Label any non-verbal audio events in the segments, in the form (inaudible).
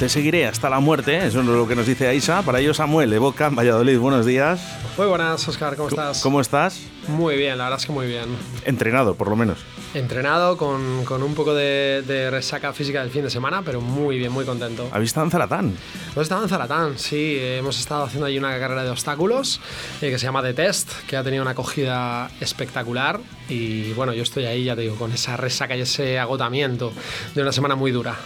te seguiré hasta la muerte, eso es lo que nos dice Aisa. Para ello, Samuel, de Boca, Valladolid, buenos días. Muy buenas, Oscar, ¿cómo estás? ¿Cómo estás? Muy bien, la verdad es que muy bien. Entrenado, por lo menos. Entrenado con, con un poco de, de, resaca física del fin de semana, pero muy bien, muy contento. ¿Habéis estado en Zaratán? Hemos estado en Zaratán, sí. Hemos estado haciendo ahí una carrera de obstáculos eh, que se llama The Test, que ha tenido una acogida espectacular. Y bueno, yo estoy ahí, ya te digo, con esa resaca y ese agotamiento de una semana muy dura.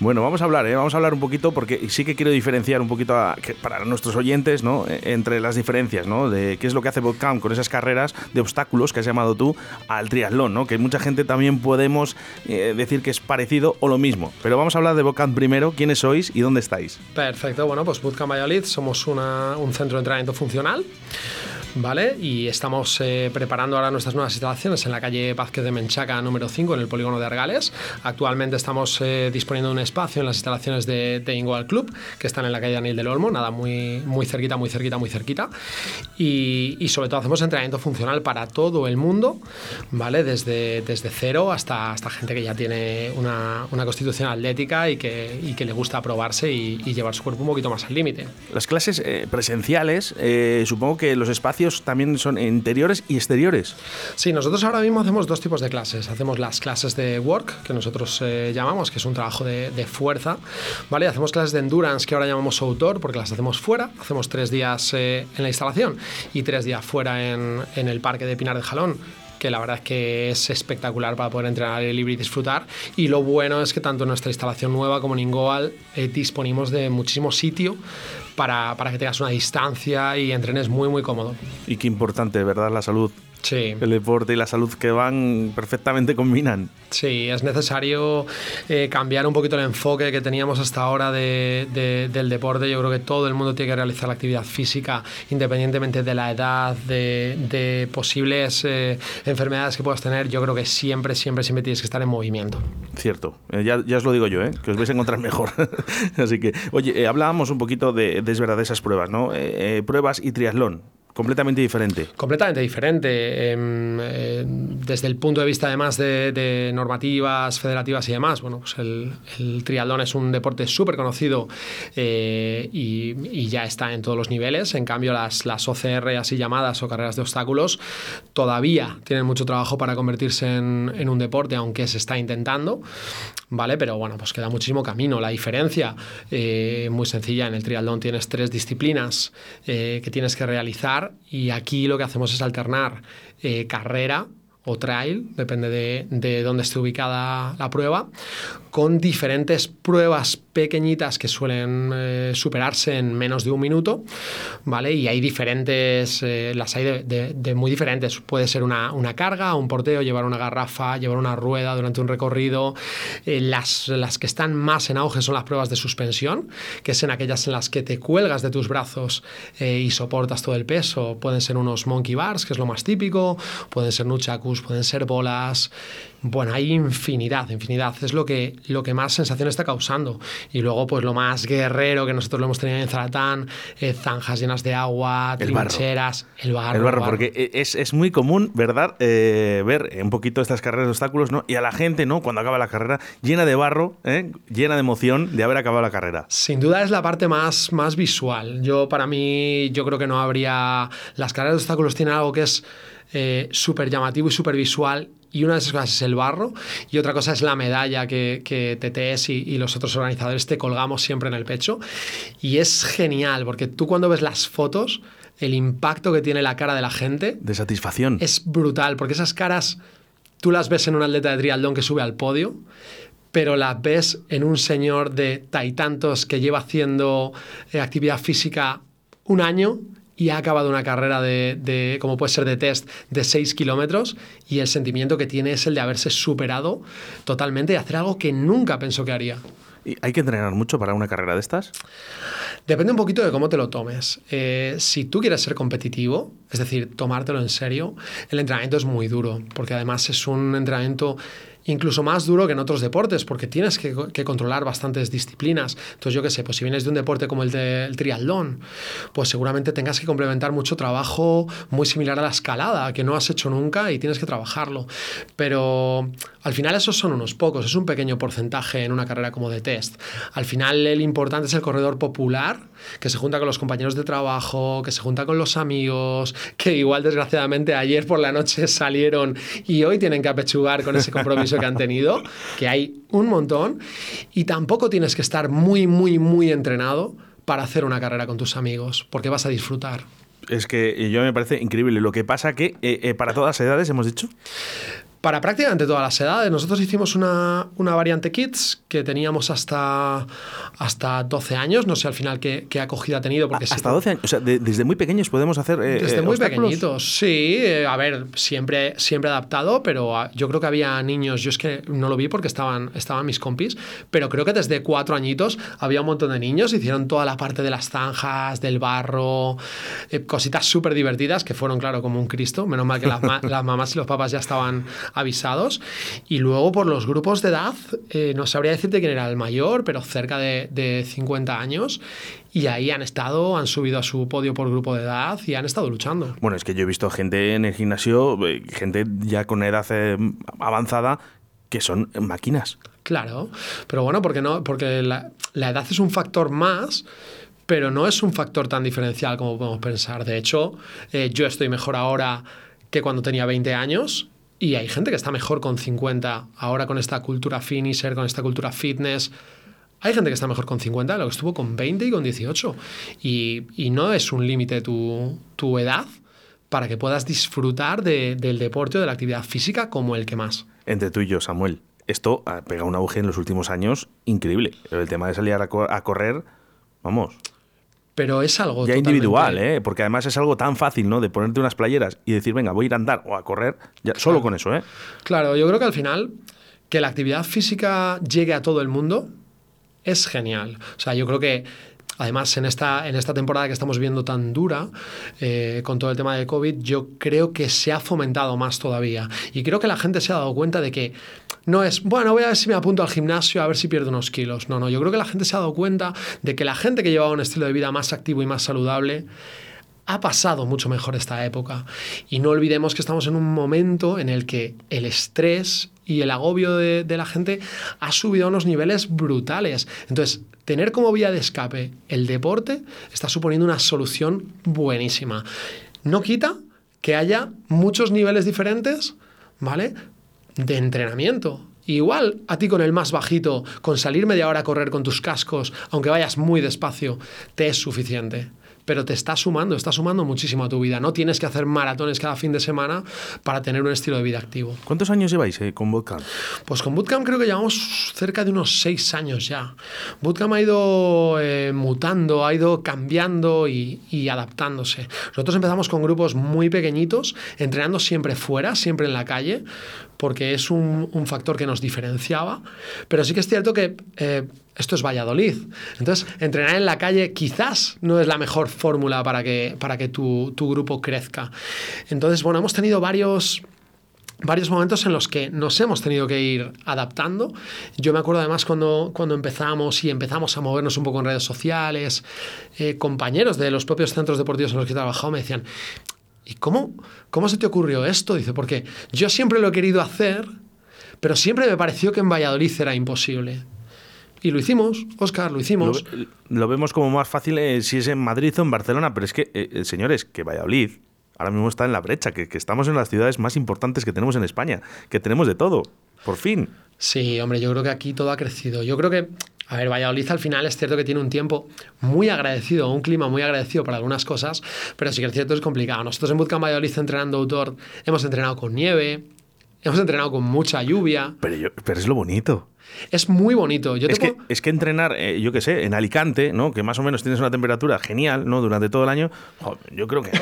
Bueno, vamos a hablar, ¿eh? vamos a hablar un poquito porque sí que quiero diferenciar un poquito a, que, para nuestros oyentes, ¿no? E, entre las diferencias, ¿no? De qué es lo que hace Bootcamp con esas carreras de obstáculos que has llamado tú al triatlón, ¿no? Que mucha gente también podemos eh, decir que es parecido o lo mismo. Pero vamos a hablar de Bootcamp primero, quiénes sois y dónde estáis. Perfecto, bueno, pues Bootcamp Valladolid somos una, un centro de entrenamiento funcional. ¿Vale? Y estamos eh, preparando ahora nuestras nuevas instalaciones en la calle Vázquez de Menchaca número 5, en el polígono de Argales. Actualmente estamos eh, disponiendo de un espacio en las instalaciones de, de Club, que están en la calle Daniel del Olmo, nada, muy, muy cerquita, muy cerquita, muy cerquita. Y, y, sobre todo hacemos entrenamiento funcional para todo el mundo, ¿vale? Desde, desde cero hasta, hasta gente que ya tiene una, una constitución atlética y que, y que le gusta probarse y, y, llevar su cuerpo un poquito más al límite. Las clases eh, presenciales, eh, supongo que los espacios también son interiores y exteriores. Sí, nosotros ahora mismo hacemos dos tipos de clases. Hacemos las clases de work, que nosotros eh, llamamos, que es un trabajo de, de, fuerza, ¿vale? Hacemos clases de endurance, que ahora llamamos autor, porque las hacemos fuera. Hacemos tres días eh, en la instalación y tres días fuera en, en el parque de Pinar de Jalón que la verdad es que es espectacular para poder entrenar el libre y disfrutar. Y lo bueno es que tanto nuestra instalación nueva como en Ingoal eh, disponimos de muchísimo sitio para, para que tengas una distancia y entrenes muy, muy cómodo. Y qué importante, ¿verdad? La salud. Sí. El deporte y la salud que van perfectamente combinan. Sí, es necesario eh, cambiar un poquito el enfoque que teníamos hasta ahora de, de, del deporte. Yo creo que todo el mundo tiene que realizar la actividad física independientemente de la edad, de, de posibles eh, enfermedades que puedas tener. Yo creo que siempre, siempre, siempre tienes que estar en movimiento. Cierto, eh, ya, ya, os lo digo yo, que os vais a encontrar mejor. (laughs) Así que, oye, hablábamos un poquito de, de, es verdad, de esas pruebas, ¿no? pruebas y triatlón completamente diferente. Completamente diferente. Eh, eh, desde el punto de vista, además, de, de, normativas federativas y demás, bueno, pues el, el triatlón es un deporte súper conocido eh, y, y, ya está en todos los niveles. En cambio, las, las OCR, así llamadas, o carreras de obstáculos, todavía tienen mucho trabajo para convertirse en, en un deporte, aunque se está intentando, ¿vale? Pero bueno, pues queda muchísimo camino. La diferencia, eh, muy sencilla, en el triatlón tienes tres disciplinas eh, que tienes que realizar y aquí lo que hacemos es alternar eh, carrera o trail, depende de, de, dónde esté ubicada la prueba, con diferentes pruebas pequeñitas que suelen eh, superarse en menos de un minuto, ¿vale? Y hay diferentes, eh, las hay de, de, de, muy diferentes. Puede ser una, una, carga, un porteo, llevar una garrafa, llevar una rueda durante un recorrido. Eh, las, las que están más en auge son las pruebas de suspensión, que es en aquellas en las que te cuelgas de tus brazos eh, y soportas todo el peso. Pueden ser unos monkey bars, que es lo más típico, pueden ser nunchakus, pueden ser bolas. Bueno, hay infinidad, infinidad. Es lo que, lo que más sensación está causando. Y luego, pues lo más guerrero que nosotros lo hemos tenido en Zaratán, eh, zanjas llenas de agua, el trincheras, barro. el barro. El barro, porque es, es muy común, ¿verdad? Eh, ver un poquito estas carreras de obstáculos, ¿no? Y a la gente, ¿no? Cuando acaba la carrera, llena de barro, ¿eh? llena de emoción de haber acabado la carrera. Sin duda es la parte más, más visual. Yo, para mí, yo creo que no habría... Las carreras de obstáculos tienen algo que es eh, súper llamativo y súper visual y una de esas cosas es el barro y otra cosa es la medalla que, que TTS y, y, los otros organizadores te colgamos siempre en el pecho. Y es genial porque tú cuando ves las fotos el impacto que tiene la cara de la gente de satisfacción. es brutal porque esas caras tú las ves en un atleta de triatlón que sube al podio pero las ves en un señor de taitantos que lleva haciendo eh, actividad física un año y ha acabado una carrera de, de, como puede ser de test, de 6 kilómetros y el sentimiento que tiene es el de haberse superado totalmente y hacer algo que nunca pensó que haría. ¿Y ¿Hay que entrenar mucho para una carrera de estas? Depende un poquito de cómo te lo tomes. Eh, si tú quieres ser competitivo, es decir, tomártelo en serio, el entrenamiento es muy duro, porque además es un entrenamiento incluso más duro que en otros deportes, porque tienes que, controlar bastantes disciplinas. Entonces, yo qué sé, pues si vienes de un deporte como el del triatlón, pues seguramente tengas que complementar mucho trabajo muy similar a la escalada, que no has hecho nunca y tienes que trabajarlo. Pero al final esos son unos pocos, es un pequeño porcentaje en una carrera como de test. Al final el importante es el corredor popular, que se junta con los compañeros de trabajo, que se junta con los amigos, que igual desgraciadamente ayer por la noche (laughs) salieron y hoy tienen que apechugar con ese compromiso que han tenido, que hay un montón, y tampoco tienes que estar muy, muy, muy entrenado para hacer una carrera con tus amigos, porque vas a disfrutar. Es que yo me parece increíble. Lo que pasa que eh, eh, para todas las edades hemos dicho para prácticamente todas las edades. Nosotros hicimos una, una, variante Kids que teníamos hasta, hasta 12 años. No sé al final qué, qué acogida ha tenido. Porque hasta 12 años. O sea, desde muy pequeños podemos hacer. Eh, desde muy pequeñitos, sí. Eh, a ver, siempre, siempre adaptado, pero ah, yo creo que había niños. Yo es que no lo vi porque estaban, estaban mis compis, pero creo que desde cuatro añitos había un montón de niños. Hicieron toda la parte de las zanjas, del barro, eh, cositas súper divertidas que fueron, claro, como un Cristo. Menos mal que las, (laughs) las mamás y los papás ya estaban avisados. Y luego por los grupos de edad, eh, no sabría decirte quién era el mayor, pero cerca de, de 50 años. Y ahí han estado, han subido a su podio por grupo de edad y han estado luchando. Bueno, es que yo he visto gente en el gimnasio, eh, gente ya con edad eh, avanzada, que son máquinas. Claro, pero bueno, porque no, porque la, la edad es un factor más pero no es un factor tan diferencial como podemos pensar. De hecho, eh, yo estoy mejor ahora que cuando tenía 20 años y hay gente que está mejor con 50, ahora con esta cultura finisher, con esta cultura fitness. Hay gente que está mejor con 50 de lo que estuvo con 20 y con 18. Y, y no es un límite tu, tu, edad para que puedas disfrutar de, del deporte o de la actividad física como el que más. Entre tú y yo, Samuel, esto ha pegado un auge en los últimos años increíble. El tema de salir a correr, vamos pero es algo ya individual, ¿eh? porque además es algo tan fácil, ¿no? De ponerte unas playeras y decir, venga, voy a ir a andar o a correr, ya, solo con eso, ¿eh? Claro, yo creo que al final que la actividad física llegue a todo el mundo es genial. O sea, yo creo que Además, en esta, en esta temporada que estamos viendo tan dura, eh, con todo el tema de COVID, yo creo que se ha fomentado más todavía. Y creo que la gente se ha dado cuenta de que no es, bueno, voy a ver si me apunto al gimnasio a ver si pierdo unos kilos. No, no, yo creo que la gente se ha dado cuenta de que la gente que llevaba un estilo de vida más activo y más saludable ha pasado mucho mejor esta época. Y no olvidemos que estamos en un momento en el que el estrés y el agobio de, la gente ha subido a unos niveles brutales. Entonces, tener como vía de escape el deporte está suponiendo una solución buenísima. No quita que haya muchos niveles diferentes, ¿vale? De entrenamiento. Igual a ti con el más bajito, con salir media hora a correr con tus cascos, aunque vayas muy despacio, te es suficiente pero te está sumando, está sumando muchísimo a tu vida. No tienes que hacer maratones cada fin de semana para tener un estilo de vida activo. ¿Cuántos años lleváis eh, con Bootcamp? Pues con Bootcamp creo que llevamos cerca de unos seis años ya. Bootcamp ha ido eh, mutando, ha ido cambiando y, y, adaptándose. Nosotros empezamos con grupos muy pequeñitos, entrenando siempre fuera, siempre en la calle, porque es un, un factor que nos diferenciaba. Pero sí que es cierto que eh, esto es Valladolid. Entonces, entrenar en la calle quizás no es la mejor fórmula para que, para que tu, tu, grupo crezca. Entonces, bueno, hemos tenido varios varios momentos en los que nos hemos tenido que ir adaptando. Yo me acuerdo además cuando, cuando empezamos y empezamos a movernos un poco en redes sociales, eh, compañeros de los propios centros deportivos en los que he trabajado me decían, ¿y cómo, cómo se te ocurrió esto? Dice, porque yo siempre lo he querido hacer, pero siempre me pareció que en Valladolid era imposible. Y lo hicimos, Oscar, lo hicimos. Lo, lo vemos como más fácil eh, si es en Madrid o en Barcelona, pero es que, eh, señores, que Valladolid ahora mismo está en la brecha, que, que, estamos en las ciudades más importantes que tenemos en España, que tenemos de todo, por fin. Sí, hombre, yo creo que aquí todo ha crecido. Yo creo que, a ver, Valladolid al final es cierto que tiene un tiempo muy agradecido, un clima muy agradecido para algunas cosas, pero sí que es cierto es complicado. Nosotros en Bootcamp Valladolid entrenando autor hemos entrenado con nieve, hemos entrenado con mucha lluvia. Pero, yo, pero es lo bonito. Es muy bonito. Yo es, que, puedo... es que entrenar, eh, yo qué sé, en Alicante, ¿no? Que más o menos tienes una temperatura genial, ¿no? Durante todo el año. Joder, yo creo que,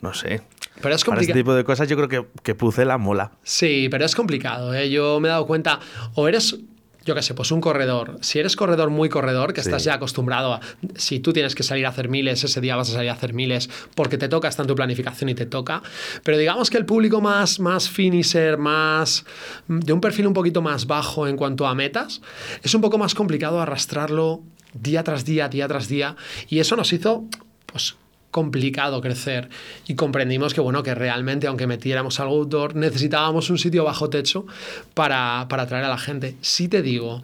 no sé. Pero es Para este tipo de cosas yo creo que, que Pucela mola. Sí, pero es complicado. ¿eh? Yo me he dado cuenta, o eres yo qué sé, pues un corredor. Si eres corredor muy corredor, que estás ya acostumbrado a, si tú tienes que salir a hacer miles, ese día vas a salir a hacer miles porque te toca, está en tu planificación y te toca. Pero digamos que el público más, más finisher, más, de un perfil un poquito más bajo en cuanto a metas, es un poco más complicado arrastrarlo día tras día, día tras día. Y eso nos hizo, pues, complicado crecer y comprendimos que bueno que realmente aunque metiéramos algo outdoor necesitábamos un sitio bajo techo para, para atraer a la gente. Sí te digo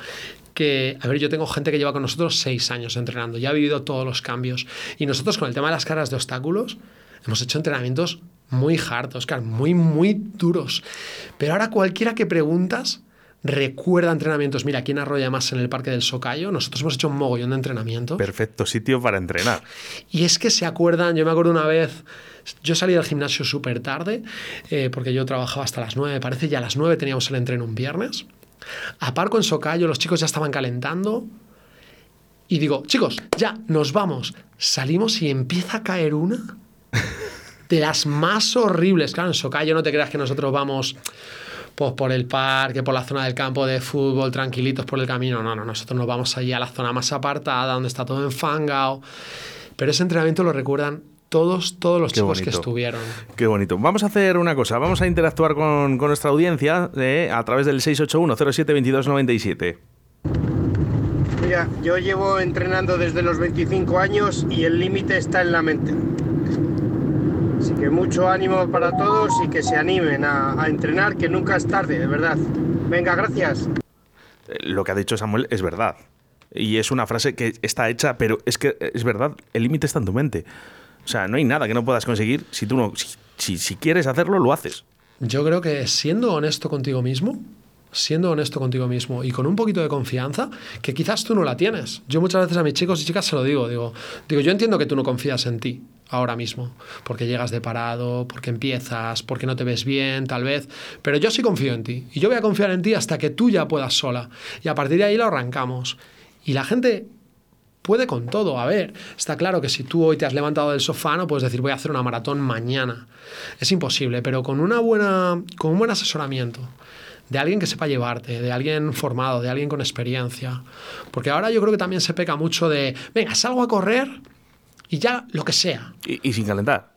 que, a ver, yo tengo gente que lleva con nosotros seis años entrenando, ya ha vivido todos los cambios y nosotros con el tema de las caras de obstáculos hemos hecho entrenamientos muy hard, Oscar, muy, muy duros. Pero ahora cualquiera que preguntas recuerda entrenamientos. Mira, aquí en Arroya más en el Parque del Socayo, nosotros hemos hecho un mogollón de entrenamientos. Perfecto sitio para entrenar. Y es que se acuerdan, yo me acuerdo una vez, yo salí del gimnasio súper tarde, eh, porque yo trabajaba hasta las 9, me parece, ya a las 9 teníamos el entreno un viernes. Aparco en Socayo, los chicos ya estaban calentando. Y digo, chicos, ya, nos vamos. Salimos y empieza a caer una (laughs) de las más horribles. Claro, en Socayo no te creas que nosotros vamos pues por el parque, por la zona del campo de fútbol, tranquilitos por el camino. No, no, nosotros nos vamos allí a la zona más apartada, donde está todo enfangado. Pero ese entrenamiento lo recuerdan todos, todos los chicos que estuvieron. Qué bonito. Vamos a hacer una cosa, vamos a interactuar con, nuestra audiencia eh, a través del 681-07-2297. Mira, yo llevo entrenando desde los 25 años y el límite está en la mente. Que mucho ánimo para todos y que se animen a, entrenar, que nunca es tarde, de verdad. Venga, gracias. Eh, lo que ha dicho Samuel es verdad. Y es una frase que está hecha, pero es que es verdad, el límite está en tu mente. O sea, no hay nada que no puedas conseguir si tú no, si, si quieres hacerlo, lo haces. Yo creo que siendo honesto contigo mismo, siendo honesto contigo mismo y con un poquito de confianza que quizás tú no la tienes. Yo muchas veces a mis chicos y chicas se lo digo, digo, digo, yo entiendo que tú no confías en ti ahora mismo, porque llegas de parado, porque empiezas, porque no te ves bien, tal vez, pero yo sí confío en ti y yo voy a confiar en ti hasta que tú ya puedas sola y a partir de ahí lo arrancamos. Y la gente puede con todo. A ver, está claro que si tú hoy te has levantado del sofá no puedes decir voy a hacer una maratón mañana. Es imposible, pero con una buena con un buen asesoramiento, de alguien que sepa llevarte, de alguien formado, de alguien con experiencia. Porque ahora yo creo que también se peca mucho de, venga, salgo a correr y ya lo que sea. Y, sin calentar.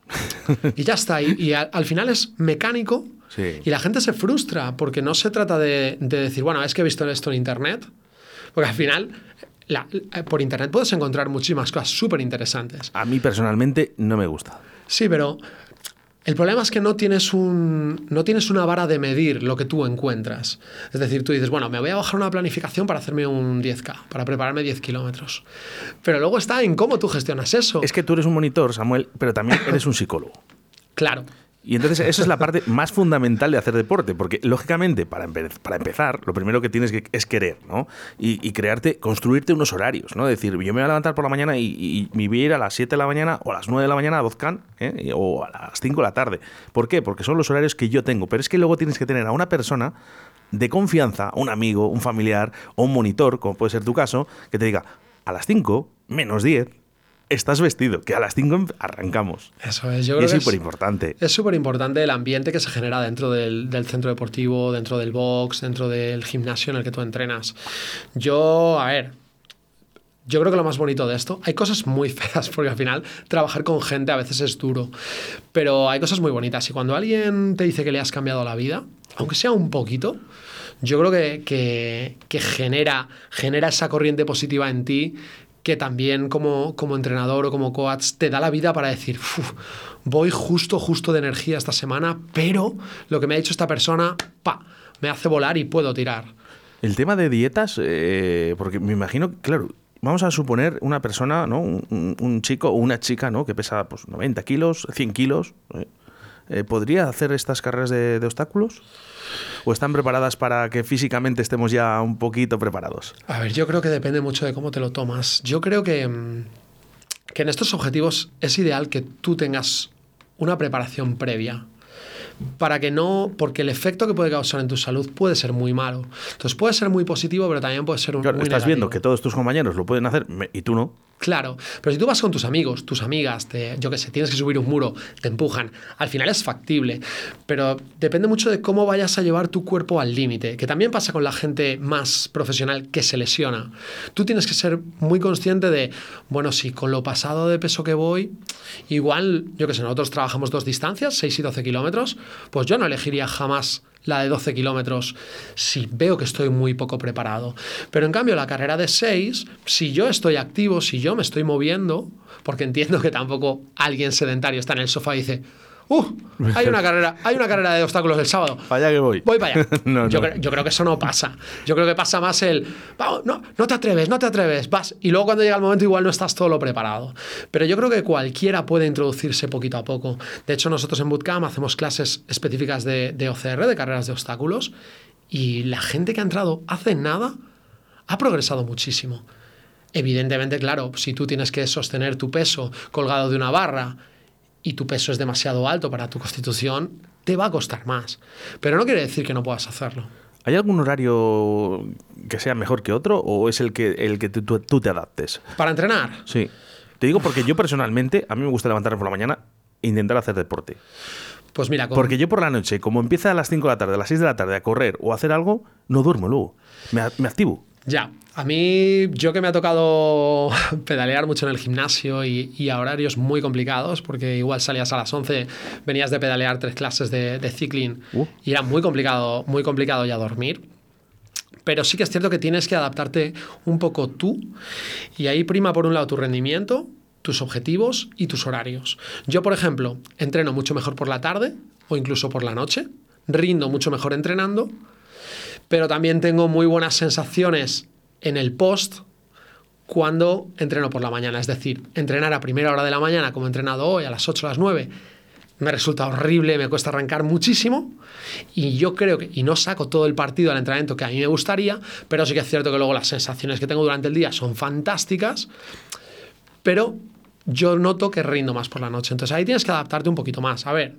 y ya está. Y, al, final es mecánico y la gente se frustra porque no se trata de, decir, bueno, es que he visto esto en Internet. Porque al final por internet puedes encontrar muchísimas cosas súper interesantes. A mí personalmente no me gusta. Sí, pero el problema es que no tienes, un, no tienes una vara de medir lo que tú encuentras. Es decir, tú dices, bueno, me voy a bajar una planificación para hacerme un 10K, para prepararme 10 kilómetros. Pero luego está en cómo tú gestionas eso. Es que tú eres un monitor, Samuel, pero también eres un psicólogo. Claro. Y entonces eso es la parte más fundamental de hacer deporte, porque lógicamente para, para empezar, lo primero que tienes que es querer, ¿no? Y, crearte, construirte unos horarios, ¿no? Decir, yo me voy a levantar por la mañana y, me voy a ir a las 7 de la mañana o a las 9 de la mañana a Bozcan, ¿eh? o a las 5 de la tarde. ¿Por qué? Porque son los horarios que yo tengo, pero es que luego tienes que tener a una persona de confianza, un amigo, un familiar o un monitor, como puede ser tu caso, que te diga, a las 5, menos 10, estás vestido, que a las 5 arrancamos. Eso es, yo creo es súper importante. Es súper importante el ambiente que se genera dentro del, centro deportivo, dentro del box, dentro del gimnasio en el que tú entrenas. Yo, a ver, yo creo que lo más bonito de esto, hay cosas muy (laughs) feas, porque al final trabajar con gente a veces es duro, pero hay cosas muy bonitas. Y cuando alguien te dice que le has cambiado la vida, aunque sea un poquito, yo creo que, que, genera, genera esa corriente positiva en ti que también como, como entrenador o como coach te da la vida para decir, voy justo, justo de energía esta semana, pero lo que me ha dicho esta persona, pa, me hace volar y puedo tirar. El tema de dietas, eh, porque me imagino, claro, vamos a suponer una persona, ¿no? Un, chico o una chica, ¿no? Que pesa pues, 90 kilos, 100 kilos. ¿eh? Eh, ¿Podría hacer estas carreras de, de obstáculos? o están preparadas para que físicamente estemos ya un poquito preparados? A ver, yo creo que depende mucho de cómo te lo tomas. Yo creo que, mm, que en estos objetivos es ideal que tú tengas una preparación previa. para que no, porque el efecto que puede causar en tu salud puede ser muy malo. Entonces puede ser muy positivo, pero también puede ser un Claro, muy estás viendo que todos tus compañeros lo pueden hacer y tú no. Claro, pero si tú vas con tus amigos, tus amigas, te- yo qué sé, tienes que subir un muro, te empujan, al final es factible, pero depende mucho de cómo vayas a llevar tu cuerpo al límite, que también pasa con la gente más profesional que se lesiona. Tú tienes que ser muy consciente de, bueno, si con lo pasado de peso que voy, igual, yo qué sé, nosotros trabajamos dos distancias, 6 y 12 kilómetros, pues yo no elegiría jamás la de 12 kilómetros si veo que estoy muy poco preparado. Pero en cambio, la carrera de 6, si yo estoy activo, si yo me estoy moviendo, porque entiendo que tampoco alguien sedentario está en el sofá y dice, ¡Uh! Hay una carrera, hay una carrera de obstáculos el sábado. Para allá que voy. Voy para allá. (laughs) No, yo, no. Creo, yo creo que eso no pasa. Yo creo que pasa más el, vamos, no, no te atreves, no te atreves, vas. Y luego cuando llega el momento igual no estás todo lo preparado. Pero yo creo que cualquiera puede introducirse poquito a poco. De hecho, nosotros en Bootcamp hacemos clases específicas de, de OCR, de carreras de obstáculos, y la gente que ha entrado hace nada ha progresado muchísimo. Evidentemente, claro, si tú tienes que sostener tu peso colgado de una barra y tu peso es demasiado alto para tu constitución, te va a costar más. Pero no quiere decir que no puedas hacerlo. ¿Hay algún horario que sea mejor que otro o es el que, el que tú, te adaptes? Para entrenar, Sí. Te digo porque yo personalmente, a mí me gusta levantarme por la mañana e intentar hacer deporte. pues mira, con- Porque yo por la noche, como empieza a las 5 de la tarde, a las 6 de la tarde a correr o a hacer algo, no duermo luego. Me activo. Ya, a mí, yo que me ha tocado (laughs) pedalear mucho en el gimnasio y, y a horarios muy complicados, porque igual salías a las 11, venías de pedalear tres clases de, de cycling Uh. y era muy complicado, muy complicado ya dormir. Pero sí que es cierto que tienes que adaptarte un poco tú y ahí prima por un lado tu rendimiento, tus objetivos y tus horarios. Yo, por ejemplo, entreno mucho mejor por la tarde o incluso por la noche, rindo mucho mejor entrenando, pero también tengo muy buenas sensaciones en el post cuando entreno por la mañana. Es decir, entrenar a primera hora de la mañana, como he entrenado hoy, a las 8 o las 9, me resulta horrible, me cuesta arrancar muchísimo. Y yo creo que, y no saco todo el partido al entrenamiento que a mí me gustaría, pero sí que es cierto que luego las sensaciones que tengo durante el día son fantásticas, pero yo noto que rindo más por la noche. Entonces ahí tienes que adaptarte un poquito más. A ver,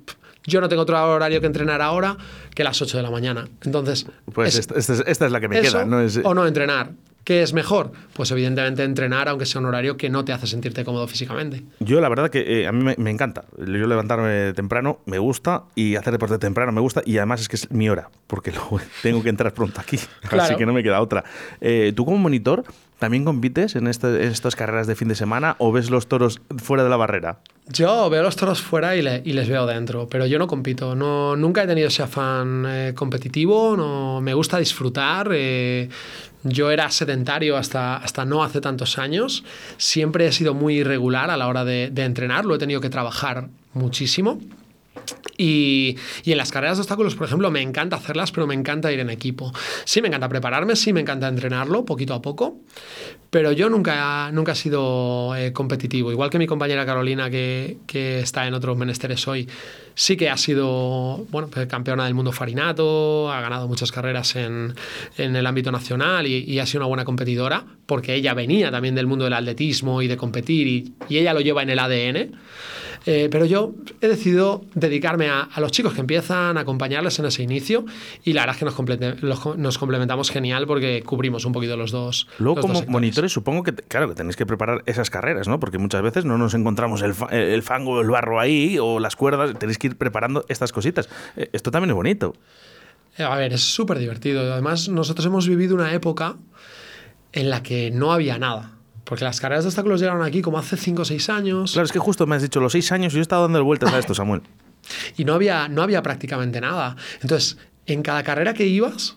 yo no tengo otro horario que entrenar ahora que las 8 de la mañana. Entonces, Pues es- esta, esta es, esta es la que me eso queda. No es, o no entrenar. ¿Qué es mejor? Pues evidentemente entrenar, aunque sea un horario que no te hace sentirte cómodo físicamente. Yo la verdad que eh, a mí me, me encanta. Yo levantarme temprano me gusta y hacer deporte temprano me gusta y además es que es mi hora porque (laughs) luego tengo que entrar pronto aquí. Así que no me queda otra. Eh, ¿Tú como monitor también compites en, este- en estas carreras de fin de semana o ves los toros fuera de la barrera? Yo veo los toros fuera y, le- y les veo dentro, pero yo no compito. No, nunca he tenido ese afán eh, competitivo, no, me gusta disfrutar. eh, yo era sedentario hasta, hasta no hace tantos años. Siempre he sido muy irregular a la hora de, de entrenar, lo he tenido que trabajar muchísimo. Y, y en las carreras de obstáculos, por ejemplo, me encanta hacerlas, pero me encanta ir en equipo. Sí, me encanta prepararme, sí, me encanta entrenarlo poquito a poco, pero yo nunca, nunca he sido eh, competitivo. Igual que mi compañera Carolina, que, que está en otros menesteres hoy, sí que ha sido bueno, pues, campeona del mundo farinato, ha ganado muchas carreras en, en el ámbito nacional y, y ha sido una buena competidora, porque ella venía también del mundo del atletismo y de competir, y, y ella lo lleva en el ADN. Eh, pero yo he decidido dedicarme a, a los chicos que empiezan, a acompañarles en ese inicio y la verdad es que nos, complete- los- nos complementamos genial porque cubrimos un poquito los dos. Luego, los como monitores, supongo que, claro, que tenéis que preparar esas carreras, ¿no? Porque muchas veces no nos encontramos el, el fango, el barro ahí o las cuerdas, tenéis que ir preparando estas cositas. Eh, Esto también es bonito. Eh, A ver, es súper divertido. Además, nosotros hemos vivido una época en la que no había nada. Porque las carreras de obstáculos llegaron aquí como hace 5 o 6 años. Claro, es que justo me has dicho los seis años y yo he estado dando vueltas a esto, Samuel. y no había, no había prácticamente nada. Entonces, en cada carrera que ibas,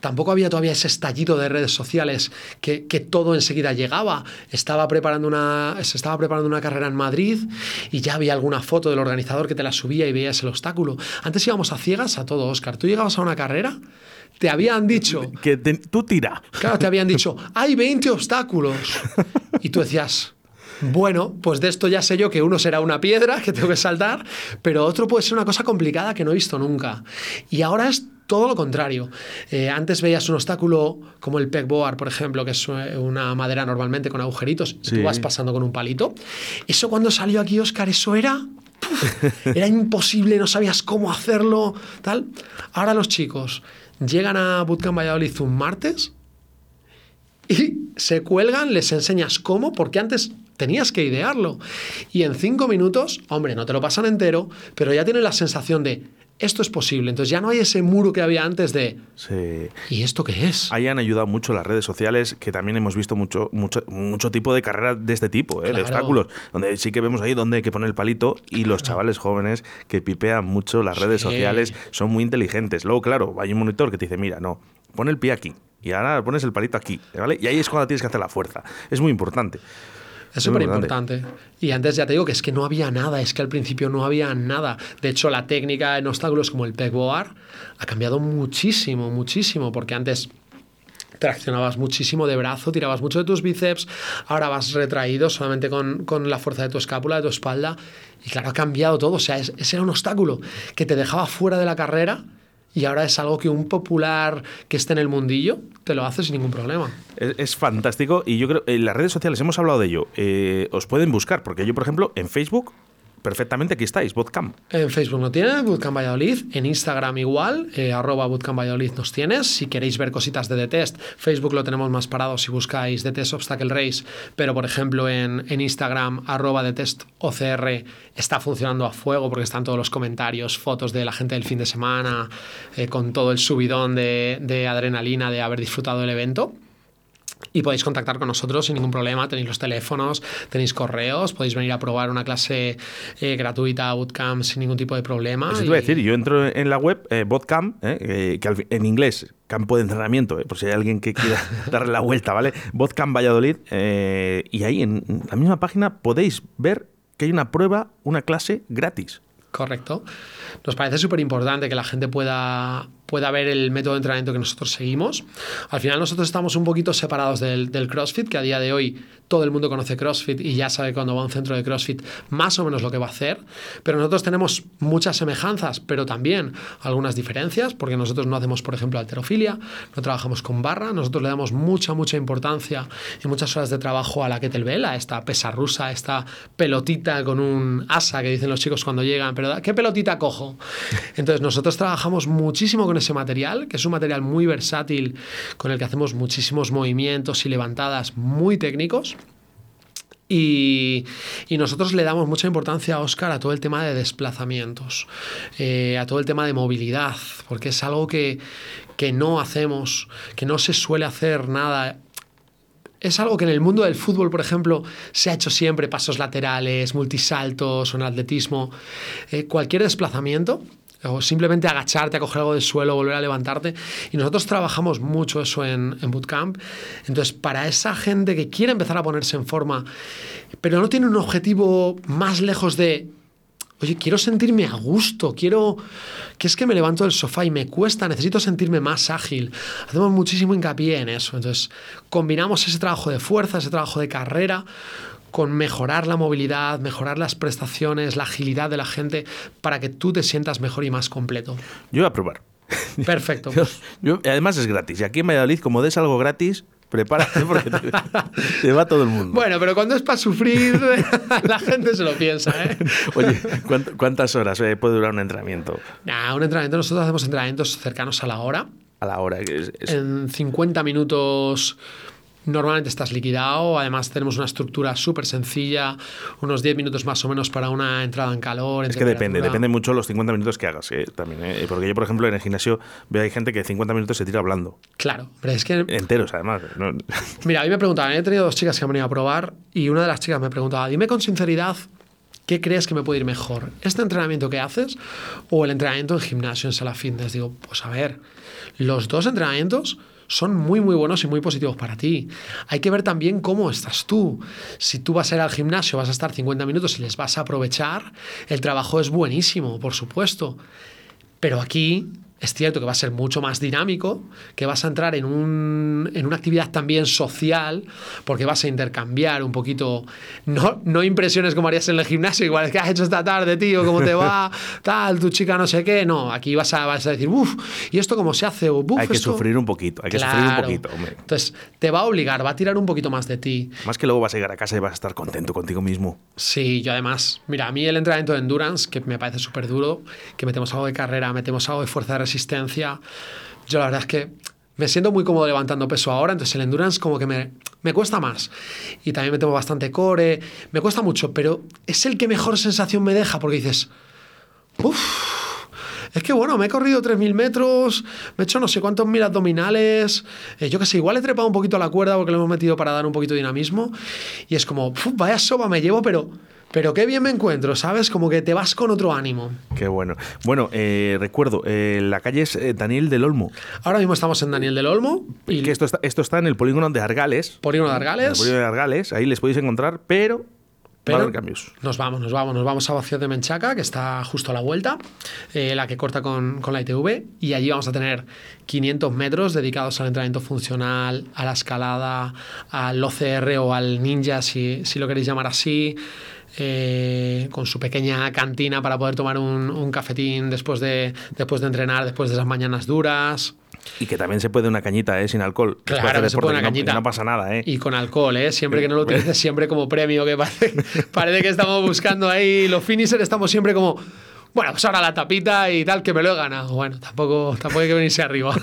tampoco había todavía ese estallido de redes sociales que, que todo enseguida llegaba. Estaba preparando una, se estaba preparando una carrera en Madrid y ya había alguna foto del organizador que te la subía y veías el obstáculo. Antes íbamos a ciegas a todo, Oscar. Tú llegabas a una carrera, te habían dicho, Que te- tú tira. Claro, te habían dicho, hay 20 obstáculos. (laughs) Y tú decías, bueno, pues de esto ya sé yo que uno será una piedra que tengo que saltar, pero otro puede ser una cosa complicada que no he visto nunca. Y ahora es todo lo contrario. Eh, antes veías un obstáculo como el pegboard, por ejemplo, que es eh, una madera normalmente con agujeritos, y tú vas pasando con un palito. Eso cuando salió aquí, Oscar, eso era... (laughs) era imposible, no sabías cómo hacerlo, tal. Ahora los chicos llegan a Bootcamp Valladolid un martes y se cuelgan, les enseñas cómo, porque antes tenías que idearlo. Y en cinco minutos, hombre, no te lo pasan entero, pero ya tienes la sensación de, esto es posible. Entonces ya no hay ese muro que había antes de. Sí. ¿Y esto qué es? Ahí han ayudado mucho las redes sociales, que también hemos visto mucho, mucho, mucho tipo de carreras de este tipo, ¿eh? de obstáculos, donde sí que vemos ahí donde hay que poner el palito y los chavales jóvenes que pipean mucho las redes Sí. sociales son muy inteligentes. Luego, claro, hay un monitor que te dice, mira, no, pon el pie aquí. Y ahora pones el palito aquí, ¿vale? Y ahí es cuando tienes que hacer la fuerza. Es muy importante. Es súper importante. Y antes ya te digo que es que no había nada, es que al principio no había nada. De hecho, la técnica en obstáculos como el pegboard ha cambiado muchísimo, muchísimo, porque antes traccionabas muchísimo de brazo, tirabas mucho de tus bíceps, ahora vas retraído solamente con, con la fuerza de tu escápula, de tu espalda, y claro, ha cambiado todo. O sea, es- ese era un obstáculo que te dejaba fuera de la carrera y ahora es algo que un popular que esté en el mundillo te lo hace sin ningún problema. Es, fantástico y yo creo en las redes sociales hemos hablado de ello. Eh, os pueden buscar, porque yo, por ejemplo, en Facebook, perfectamente aquí estáis, Botcamp. En Facebook no tiene, Bootcamp Valladolid. En Instagram igual, eh, arroba Bootcamp Valladolid nos tienes. Si queréis ver cositas de The Test, Facebook lo tenemos más parado si buscáis The Test Obstacle Race. Pero, por ejemplo, en, en Instagram, arroba The OCR, está funcionando a fuego porque están todos los comentarios, fotos de la gente del fin de semana, eh, con todo el subidón de, de adrenalina de haber disfrutado del evento. Y podéis contactar con nosotros sin ningún problema. Tenéis los teléfonos, tenéis correos, podéis venir a probar una clase eh, gratuita, bootcamp, sin ningún tipo de problema. Eso te iba a decir, yo entro en la web, eh, Botcamp, eh, eh, que en inglés, campo de entrenamiento, por si hay alguien que quiera (laughs) darle la vuelta, ¿vale? Botcamp Valladolid, y ahí en la misma página podéis ver que hay una prueba, una clase gratis. Correcto. Nos parece súper importante que la gente pueda, pueda ver el método de entrenamiento que nosotros seguimos. Al final nosotros estamos un poquito separados del, del CrossFit, que a día de hoy todo el mundo conoce CrossFit y ya sabe cuando va a un centro de CrossFit más o menos lo que va a hacer. Pero nosotros tenemos muchas semejanzas, pero también algunas diferencias, porque nosotros no hacemos, por ejemplo, alterofilia, no trabajamos con barra, nosotros le damos mucha, mucha importancia y muchas horas de trabajo a la kettlebell, a esta pesa rusa, esta pelotita con un asa que dicen los chicos cuando llegan, pero ¿qué pelotita cojo? (laughs) Entonces nosotros trabajamos muchísimo con ese material, que es un material muy versátil, con el que hacemos muchísimos movimientos y levantadas muy técnicos. Y, nosotros le damos mucha importancia a Oscar a todo el tema de desplazamientos, eh, a todo el tema de movilidad, porque es algo que, que no hacemos, que no se suele hacer nada es algo que en el mundo del fútbol, por ejemplo, se ha hecho siempre, pasos laterales, multisaltos o en atletismo. Eh, cualquier desplazamiento, o simplemente agacharte a coger algo del suelo, volver a levantarte. Y nosotros trabajamos mucho eso en, en Bootcamp. Entonces, para esa gente que quiere empezar a ponerse en forma, pero no tiene un objetivo más lejos de Oye, quiero sentirme a gusto, quiero que es que me levanto del sofá y me cuesta, necesito sentirme más ágil. Hacemos muchísimo hincapié en eso. Entonces, combinamos ese trabajo de fuerza, ese trabajo de carrera con mejorar la movilidad, mejorar las prestaciones, la agilidad de la gente para que tú te sientas mejor y más completo. Yo voy a probar. Perfecto. (laughs) Yo- además es gratis. Y aquí en Valladolid, como des algo gratis, prepárate porque te, (laughs) te va todo el mundo. Bueno, pero cuando es para sufrir, (laughs) la gente se lo piensa, ¿eh? Oye, ¿cuánt- ¿cuántas horas eh, puede durar un entrenamiento? Nah, un entrenamiento, nosotros hacemos entrenamientos cercanos a la hora. A la hora. que es- es- En 50 minutos normalmente estás liquidado. Además, tenemos una estructura súper sencilla, unos 10 minutos más o menos para una entrada en calor. en Es que depende, depende mucho los 50 minutos que hagas eh, también. eh, Porque yo, por ejemplo, en el gimnasio veo hay gente que 50 minutos se tira hablando. Claro, pero es que, Enteros, además. ¿no? (laughs) mira, a mí me preguntaban, he tenido dos chicas que han venido a probar y una de las chicas me preguntaba, dime con sinceridad, ¿qué crees que me puede ir mejor? ¿Este entrenamiento que haces o el entrenamiento en gimnasio, en sala fitness? Digo, pues a ver, los dos entrenamientos son muy, muy buenos y muy positivos para ti. Hay que ver también cómo estás tú. Si tú vas a ir al gimnasio, vas a estar 50 minutos y les vas a aprovechar, el trabajo es buenísimo, por supuesto. Pero aquí es cierto que va a ser mucho más dinámico, que vas a entrar en, un, en una actividad también social, porque vas a intercambiar un poquito, no, no impresiones como harías en el gimnasio, igual es que has hecho esta tarde, tío, cómo te va, (laughs) tal, tu chica no sé qué, no, aquí vas a, vas a decir, uff, ¿y esto cómo se hace? Hay que esto... sufrir un poquito, hay que sufrir un poquito, hombre. Entonces, te va a obligar, va a tirar un poquito más de ti. Más que luego vas a llegar a casa y vas a estar contento contigo mismo. Sí, yo además, mira, a mí el entrenamiento de endurance, que me parece súper duro, que metemos algo de carrera, metemos algo de fuerza de resistencia. Yo la verdad es que me siento muy cómodo levantando peso ahora, entonces el endurance como que me, me cuesta más. Y también me tengo bastante core, me cuesta mucho, pero es el que mejor sensación me deja porque dices, uff, es que bueno, me he corrido 3.000 metros, me he hecho no sé cuántos mil abdominales, eh, yo qué sé, igual he trepado un poquito a la cuerda porque lo hemos metido para dar un poquito de dinamismo. Y es como, vaya soba me llevo, pero pero qué bien me encuentro, ¿sabes? Como que te vas con otro ánimo. Qué bueno. Bueno, eh, recuerdo, eh, la calle es eh, Daniel del Olmo. Ahora mismo estamos en Daniel del Olmo. Y que esto está, esto está en el polígono de Argales. Polígono de Argales. El polígono de Argales, ahí les podéis encontrar, pero pero. Nos vamos, nos vamos, nos vamos a Vacío de Menchaca, que está justo a la vuelta, eh, la que corta con, con, la ITV, y allí vamos a tener 500 metros dedicados al entrenamiento funcional, a la escalada, al OCR o al ninja, si, si lo queréis llamar así. Eh, con su pequeña cantina para poder tomar un, un, cafetín después de, después de entrenar, después de esas mañanas duras. Y que también se puede una cañita, ¿eh? Sin alcohol. Claro, que se puede una cañita. No, no, pasa nada, ¿eh? Y con alcohol, ¿eh? Siempre que no lo utilices, (laughs) siempre como premio, que parece, parece que estamos buscando ahí los finishers, estamos siempre como bueno, pues ahora la tapita y tal, que me lo he ganado. Bueno, tampoco, tampoco hay que venirse arriba.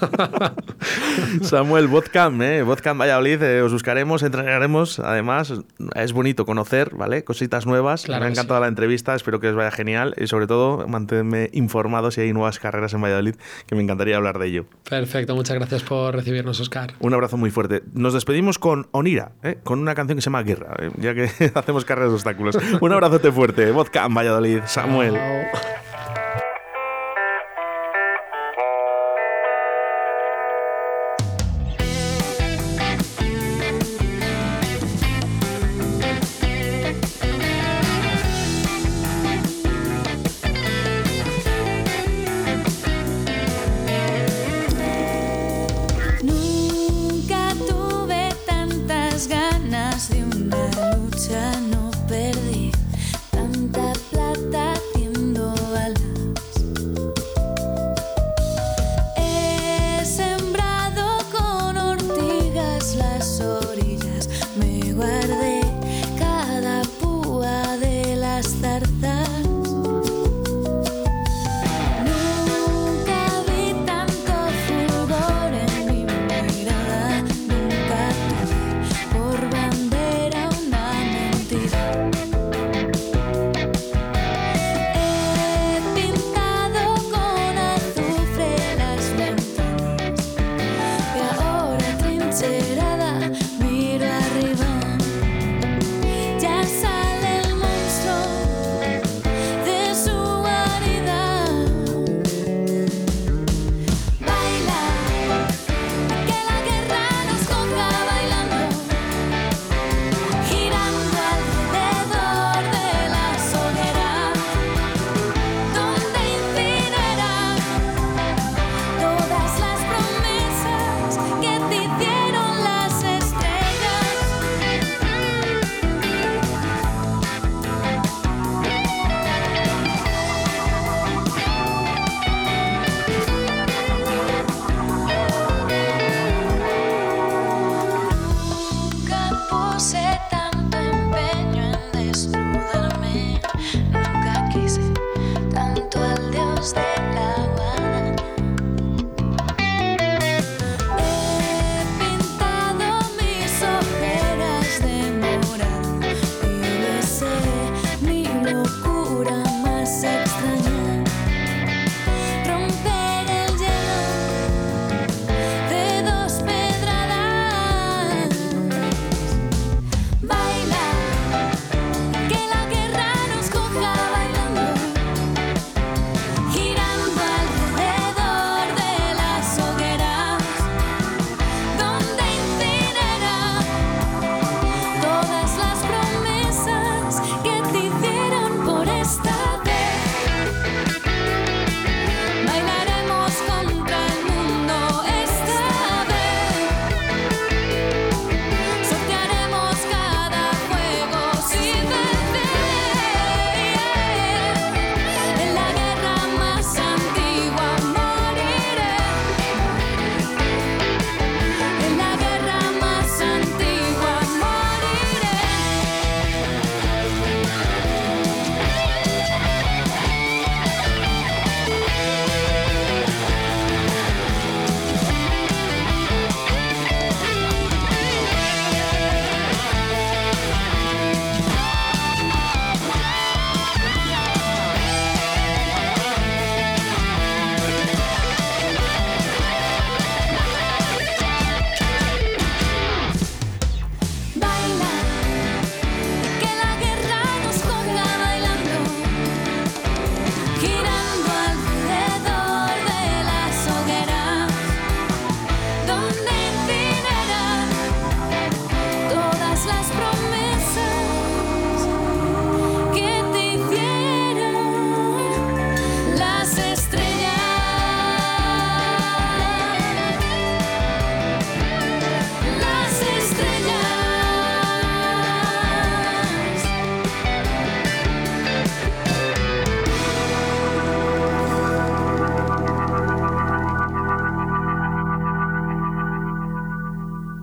(laughs) Samuel, Vodcamp, ¿eh? Vodcamp Valladolid, eh, os buscaremos, entrenaremos. Además, es bonito conocer, ¿vale? Cositas nuevas. Claro me ha encantado sí. la entrevista, espero que os vaya genial y sobre todo manténme informado si hay nuevas carreras en Valladolid, que me encantaría hablar de ello. Perfecto, muchas gracias por recibirnos, Oscar. Un abrazo muy fuerte. Nos despedimos con Onira, ¿eh? con una canción que se llama Guerra, ¿eh? ya que (laughs) hacemos carreras de obstáculos. Un abrazote fuerte. Vodcamp Valladolid, Samuel.